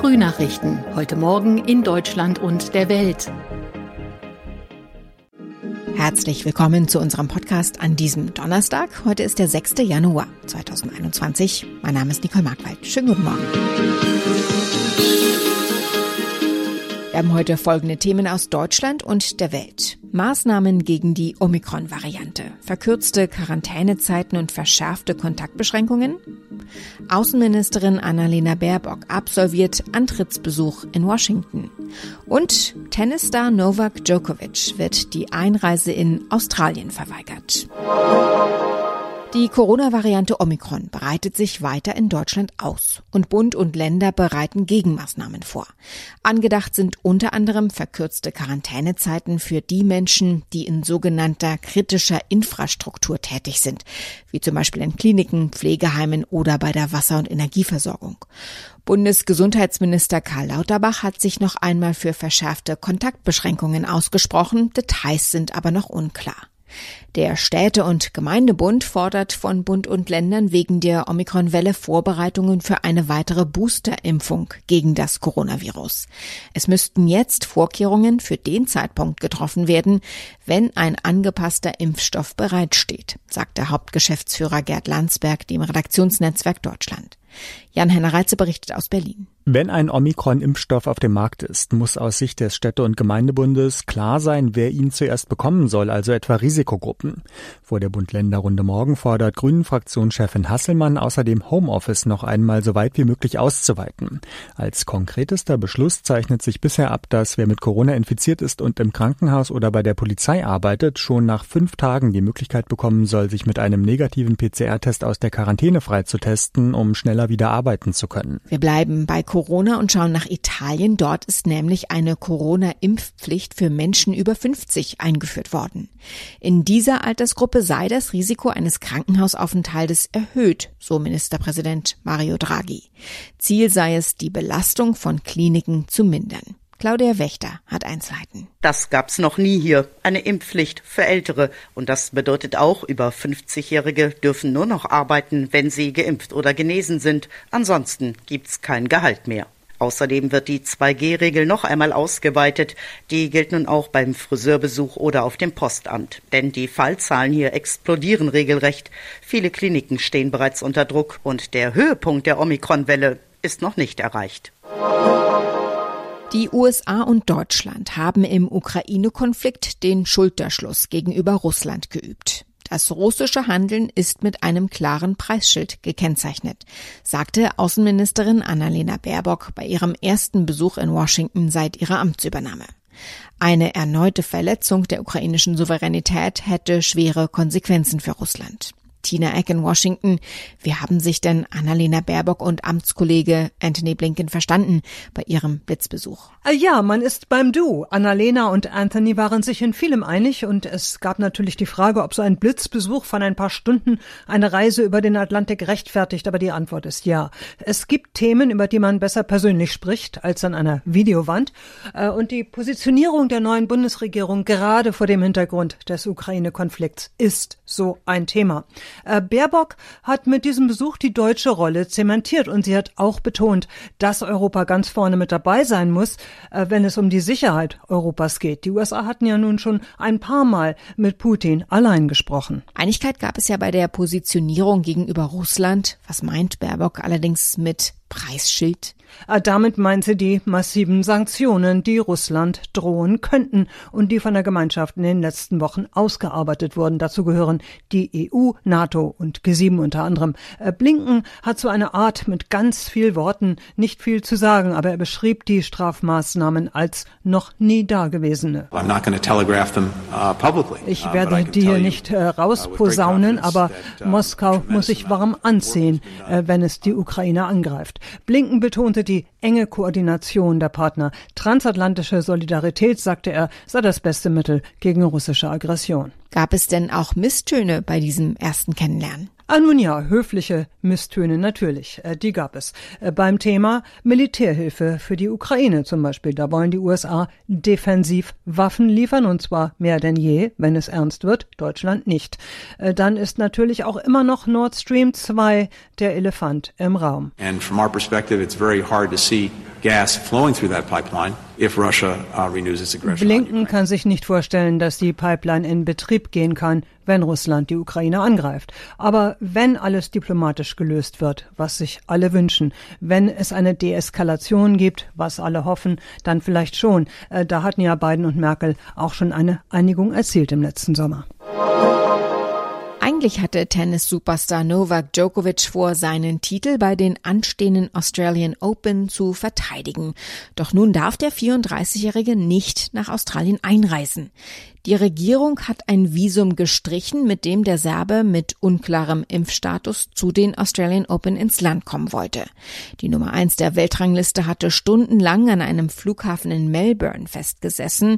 Frühnachrichten. Heute Morgen in Deutschland und der Welt. Herzlich willkommen zu unserem Podcast an diesem Donnerstag. Heute ist der 6. Januar 2021. Mein Name ist Nicole Markwald. Schönen guten Morgen. Wir haben heute folgende Themen aus Deutschland und der Welt. Maßnahmen gegen die Omikron-Variante, verkürzte Quarantänezeiten und verschärfte Kontaktbeschränkungen. Außenministerin Annalena Baerbock absolviert Antrittsbesuch in Washington. Und Tennisstar Novak Djokovic wird die Einreise in Australien verweigert. Die Corona-Variante Omikron breitet sich weiter in Deutschland aus und Bund und Länder bereiten Gegenmaßnahmen vor. Angedacht sind unter anderem verkürzte Quarantänezeiten für die Menschen, die in sogenannter kritischer Infrastruktur tätig sind, wie zum Beispiel in Kliniken, Pflegeheimen oder bei der Wasser- und Energieversorgung. Bundesgesundheitsminister Karl Lauterbach hat sich noch einmal für verschärfte Kontaktbeschränkungen ausgesprochen, Details sind aber noch unklar. Der Städte- und Gemeindebund fordert von Bund und Ländern wegen der Omikron-Welle Vorbereitungen für eine weitere Boosterimpfung gegen das Coronavirus. Es müssten jetzt Vorkehrungen für den Zeitpunkt getroffen werden, wenn ein angepasster Impfstoff bereitsteht, sagt der Hauptgeschäftsführer Gerd Landsberg dem Redaktionsnetzwerk Deutschland. Jan-Henner Reitze berichtet aus Berlin. Wenn ein Omikron-Impfstoff auf dem Markt ist, muss aus Sicht des Städte- und Gemeindebundes klar sein, wer ihn zuerst bekommen soll, also etwa Risikogruppen. Vor der Bund-Länder-Runde morgen fordert Grünen-Fraktionschefin Hasselmann außerdem Homeoffice noch einmal so weit wie möglich auszuweiten. Als konkretester Beschluss zeichnet sich bisher ab, dass wer mit Corona infiziert ist und im Krankenhaus oder bei der Polizei arbeitet, schon nach fünf Tagen die Möglichkeit bekommen soll, sich mit einem negativen PCR-Test aus der Quarantäne freizutesten, um schneller wieder arbeiten zu können. Wir bleiben bei Corona und schauen nach Italien. Dort ist nämlich eine Corona-Impfpflicht für Menschen über 50 eingeführt worden. In dieser Altersgruppe sei das Risiko eines Krankenhausaufenthaltes erhöht, so Ministerpräsident Mario Draghi. Ziel sei es, die Belastung von Kliniken zu mindern. Claudia Wächter hat Einzelheiten. Das gab's noch nie hier. Eine Impfpflicht für Ältere. Und das bedeutet auch, über 50-Jährige dürfen nur noch arbeiten, wenn sie geimpft oder genesen sind. Ansonsten gibt's kein Gehalt mehr. Außerdem wird die 2G-Regel noch einmal ausgeweitet. Die gilt nun auch beim Friseurbesuch oder auf dem Postamt. Denn die Fallzahlen hier explodieren regelrecht. Viele Kliniken stehen bereits unter Druck und der Höhepunkt der Omikron-Welle ist noch nicht erreicht. Die USA und Deutschland haben im Ukraine-Konflikt den Schulterschluss gegenüber Russland geübt. Das russische Handeln ist mit einem klaren Preisschild gekennzeichnet, sagte Außenministerin Annalena Baerbock bei ihrem ersten Besuch in Washington seit ihrer Amtsübernahme. Eine erneute Verletzung der ukrainischen Souveränität hätte schwere Konsequenzen für Russland. Tina Eck in Washington. Wie haben sich denn Annalena Baerbock und Amtskollege Anthony Blinken verstanden bei ihrem Blitzbesuch? Äh, ja, man ist beim Du. Annalena und Anthony waren sich in vielem einig und es gab natürlich die Frage, ob so ein Blitzbesuch von ein paar Stunden eine Reise über den Atlantik rechtfertigt, aber die Antwort ist ja. Es gibt Themen, über die man besser persönlich spricht als an einer Videowand äh, und die Positionierung der neuen Bundesregierung gerade vor dem Hintergrund des Ukraine-Konflikts ist so ein Thema. Äh, Baerbock hat mit diesem Besuch die deutsche Rolle zementiert und sie hat auch betont, dass Europa ganz vorne mit dabei sein muss, äh, wenn es um die Sicherheit Europas geht. Die USA hatten ja nun schon ein paar Mal mit Putin allein gesprochen. Einigkeit gab es ja bei der Positionierung gegenüber Russland. Was meint Baerbock allerdings mit Preisschild? Äh, damit meint sie die massiven Sanktionen, die Russland drohen könnten und die von der Gemeinschaft in den letzten Wochen ausgearbeitet wurden. Dazu gehören die EU, NATO und G7 unter anderem. Äh, Blinken hat so eine Art mit ganz viel Worten nicht viel zu sagen, aber er beschrieb die Strafmaßnahmen als noch nie dagewesene. Uh, ich werde die hier nicht äh, rausposaunen, aber uh, Moskau muss sich warm anziehen, äh, wenn es die Ukraine angreift. Blinken betonte die enge Koordination der Partner. Transatlantische Solidarität, sagte er, sei das beste Mittel gegen russische Aggression. Gab es denn auch Misstöne bei diesem ersten Kennenlernen? Ah, nun ja, höfliche Misstöne natürlich, äh, die gab es. Äh, beim Thema Militärhilfe für die Ukraine zum Beispiel, da wollen die USA defensiv Waffen liefern und zwar mehr denn je, wenn es ernst wird, Deutschland nicht. Äh, dann ist natürlich auch immer noch Nord Stream 2 der Elefant im Raum. And from our perspective it's very hard to see gas flowing through that pipeline if Russia uh, renews its aggression. Blinken kann sich nicht vorstellen, dass die Pipeline in Betrieb gehen kann, wenn Russland die Ukraine angreift. Aber wenn alles diplomatisch gelöst wird, was sich alle wünschen, wenn es eine Deeskalation gibt, was alle hoffen, dann vielleicht schon. Äh, da hatten ja Biden und Merkel auch schon eine Einigung erzielt im letzten Sommer. Eigentlich hatte Tennis-Superstar Novak Djokovic vor, seinen Titel bei den anstehenden Australian Open zu verteidigen. Doch nun darf der 34-Jährige nicht nach Australien einreisen. Die Regierung hat ein Visum gestrichen, mit dem der Serbe mit unklarem Impfstatus zu den Australian Open ins Land kommen wollte. Die Nummer eins der Weltrangliste hatte stundenlang an einem Flughafen in Melbourne festgesessen.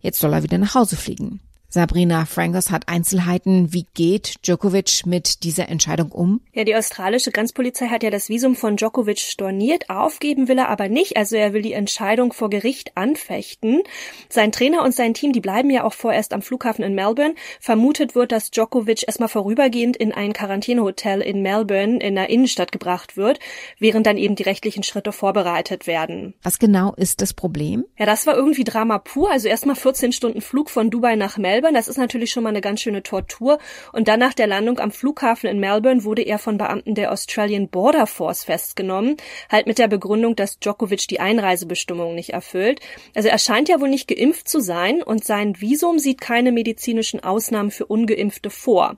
Jetzt soll er wieder nach Hause fliegen. Sabrina Frankos hat Einzelheiten. Wie geht Djokovic mit dieser Entscheidung um? Ja, die australische Grenzpolizei hat ja das Visum von Djokovic storniert. Aufgeben will er aber nicht. Also er will die Entscheidung vor Gericht anfechten. Sein Trainer und sein Team, die bleiben ja auch vorerst am Flughafen in Melbourne. Vermutet wird, dass Djokovic erstmal vorübergehend in ein Quarantänehotel in Melbourne in der Innenstadt gebracht wird, während dann eben die rechtlichen Schritte vorbereitet werden. Was genau ist das Problem? Ja, das war irgendwie Drama pur. Also erstmal 14 Stunden Flug von Dubai nach Melbourne Melbourne. Das ist natürlich schon mal eine ganz schöne Tortur. Und dann nach der Landung am Flughafen in Melbourne wurde er von Beamten der Australian Border Force festgenommen, halt mit der Begründung, dass Djokovic die Einreisebestimmungen nicht erfüllt. Also er scheint ja wohl nicht geimpft zu sein und sein Visum sieht keine medizinischen Ausnahmen für Ungeimpfte vor.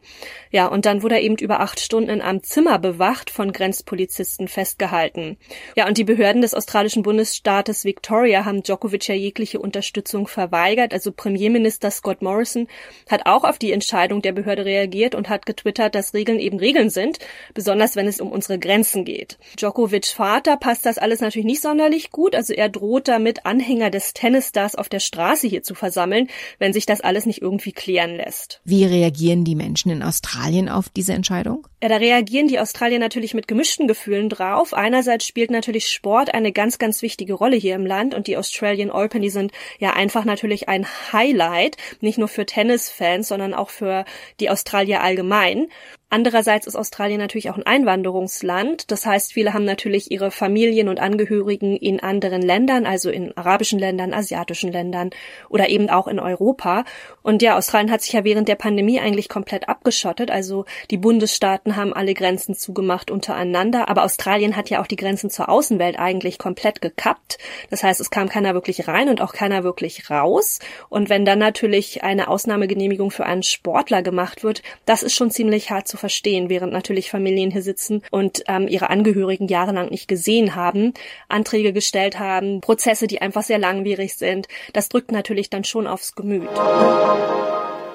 Ja, und dann wurde er eben über acht Stunden in einem Zimmer bewacht von Grenzpolizisten festgehalten. Ja, und die Behörden des australischen Bundesstaates Victoria haben Djokovic ja jegliche Unterstützung verweigert. Also Premierminister Scott Morrison Johnson hat auch auf die Entscheidung der Behörde reagiert und hat getwittert, dass Regeln eben Regeln sind, besonders wenn es um unsere Grenzen geht. Djokovic Vater passt das alles natürlich nicht sonderlich gut, also er droht damit, Anhänger des Tennisstars auf der Straße hier zu versammeln, wenn sich das alles nicht irgendwie klären lässt. Wie reagieren die Menschen in Australien auf diese Entscheidung? Ja, da reagieren die Australier natürlich mit gemischten Gefühlen drauf. Einerseits spielt natürlich Sport eine ganz, ganz wichtige Rolle hier im Land und die Australian Open, die sind ja einfach natürlich ein Highlight, nicht nur für Tennisfans, sondern auch für die Australier allgemein. Andererseits ist Australien natürlich auch ein Einwanderungsland. Das heißt, viele haben natürlich ihre Familien und Angehörigen in anderen Ländern, also in arabischen Ländern, asiatischen Ländern oder eben auch in Europa. Und ja, Australien hat sich ja während der Pandemie eigentlich komplett abgeschottet. Also die Bundesstaaten haben alle Grenzen zugemacht untereinander. Aber Australien hat ja auch die Grenzen zur Außenwelt eigentlich komplett gekappt. Das heißt, es kam keiner wirklich rein und auch keiner wirklich raus. Und wenn dann natürlich eine Ausnahmegenehmigung für einen Sportler gemacht wird, das ist schon ziemlich hart zu zu verstehen, während natürlich Familien hier sitzen und ähm, ihre Angehörigen jahrelang nicht gesehen haben, Anträge gestellt haben, Prozesse, die einfach sehr langwierig sind. Das drückt natürlich dann schon aufs Gemüt.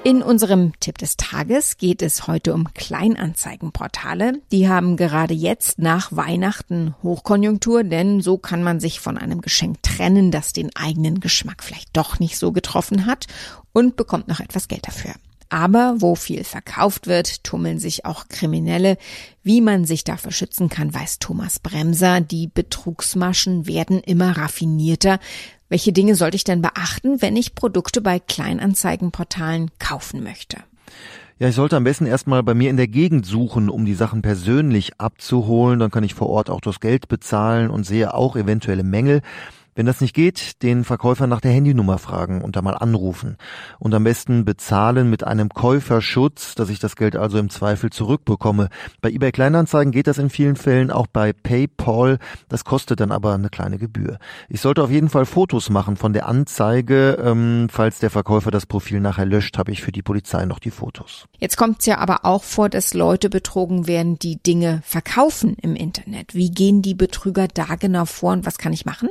In unserem Tipp des Tages geht es heute um Kleinanzeigenportale. Die haben gerade jetzt nach Weihnachten Hochkonjunktur, denn so kann man sich von einem Geschenk trennen, das den eigenen Geschmack vielleicht doch nicht so getroffen hat und bekommt noch etwas Geld dafür. Aber wo viel verkauft wird, tummeln sich auch Kriminelle. Wie man sich dafür schützen kann, weiß Thomas Bremser. Die Betrugsmaschen werden immer raffinierter. Welche Dinge sollte ich denn beachten, wenn ich Produkte bei Kleinanzeigenportalen kaufen möchte? Ja, ich sollte am besten erstmal bei mir in der Gegend suchen, um die Sachen persönlich abzuholen. Dann kann ich vor Ort auch das Geld bezahlen und sehe auch eventuelle Mängel. Wenn das nicht geht, den Verkäufer nach der Handynummer fragen und da mal anrufen. Und am besten bezahlen mit einem Käuferschutz, dass ich das Geld also im Zweifel zurückbekomme. Bei eBay Kleinanzeigen geht das in vielen Fällen auch bei PayPal. Das kostet dann aber eine kleine Gebühr. Ich sollte auf jeden Fall Fotos machen von der Anzeige. Ähm, falls der Verkäufer das Profil nachher löscht, habe ich für die Polizei noch die Fotos. Jetzt kommt es ja aber auch vor, dass Leute betrogen werden, die Dinge verkaufen im Internet. Wie gehen die Betrüger da genau vor und was kann ich machen?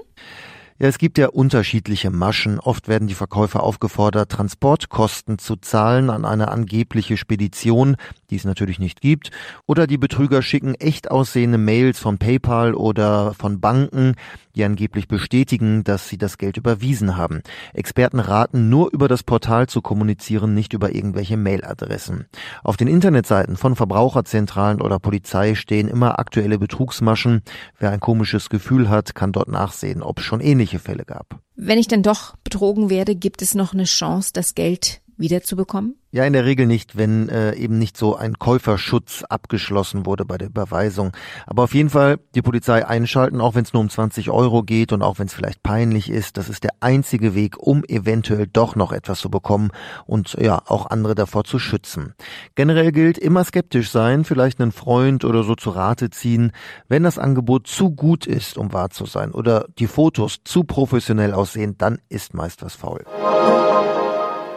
Ja, es gibt ja unterschiedliche Maschen. Oft werden die Verkäufer aufgefordert, Transportkosten zu zahlen an eine angebliche Spedition, die es natürlich nicht gibt. Oder die Betrüger schicken echt aussehende Mails von PayPal oder von Banken, die angeblich bestätigen, dass sie das Geld überwiesen haben. Experten raten, nur über das Portal zu kommunizieren, nicht über irgendwelche Mailadressen. Auf den Internetseiten von Verbraucherzentralen oder Polizei stehen immer aktuelle Betrugsmaschen. Wer ein komisches Gefühl hat, kann dort nachsehen, ob schon ähnliche Fälle gab. Wenn ich dann doch betrogen werde, gibt es noch eine Chance, das Geld wiederzubekommen? Ja, in der Regel nicht, wenn äh, eben nicht so ein Käuferschutz abgeschlossen wurde bei der Überweisung. Aber auf jeden Fall die Polizei einschalten, auch wenn es nur um 20 Euro geht und auch wenn es vielleicht peinlich ist. Das ist der einzige Weg, um eventuell doch noch etwas zu bekommen und ja, auch andere davor zu schützen. Generell gilt immer skeptisch sein, vielleicht einen Freund oder so zu Rate ziehen, wenn das Angebot zu gut ist, um wahr zu sein oder die Fotos zu professionell aussehen, dann ist meist was faul.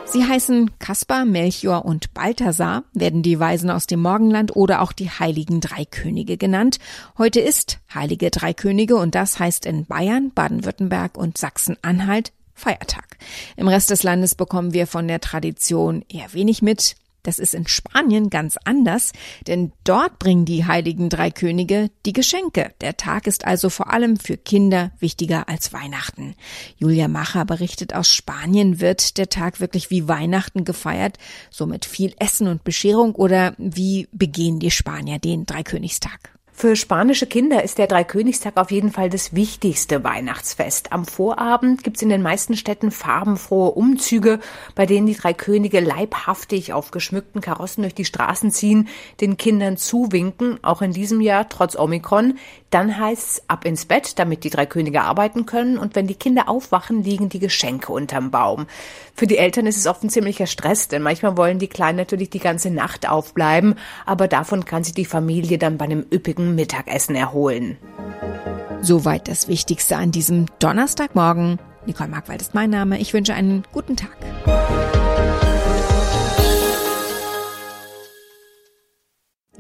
Sie heißen Kaspar, Melchior und Balthasar, werden die Weisen aus dem Morgenland oder auch die heiligen Drei Könige genannt. Heute ist Heilige Drei Könige und das heißt in Bayern, Baden-Württemberg und Sachsen-Anhalt Feiertag. Im Rest des Landes bekommen wir von der Tradition eher wenig mit. Das ist in Spanien ganz anders, denn dort bringen die heiligen drei Könige die Geschenke. Der Tag ist also vor allem für Kinder wichtiger als Weihnachten. Julia Macher berichtet aus Spanien, wird der Tag wirklich wie Weihnachten gefeiert, so mit viel Essen und Bescherung oder wie begehen die Spanier den Dreikönigstag? Für spanische Kinder ist der Dreikönigstag auf jeden Fall das wichtigste Weihnachtsfest. Am Vorabend gibt's in den meisten Städten farbenfrohe Umzüge, bei denen die drei Könige leibhaftig auf geschmückten Karossen durch die Straßen ziehen, den Kindern zuwinken, auch in diesem Jahr trotz Omikron. Dann heißt's ab ins Bett, damit die drei Könige arbeiten können und wenn die Kinder aufwachen, liegen die Geschenke unterm Baum. Für die Eltern ist es oft ein ziemlicher Stress, denn manchmal wollen die Kleinen natürlich die ganze Nacht aufbleiben, aber davon kann sich die Familie dann bei einem üppigen Mittagessen erholen. Soweit das Wichtigste an diesem Donnerstagmorgen. Nicole Markwald ist mein Name. Ich wünsche einen guten Tag.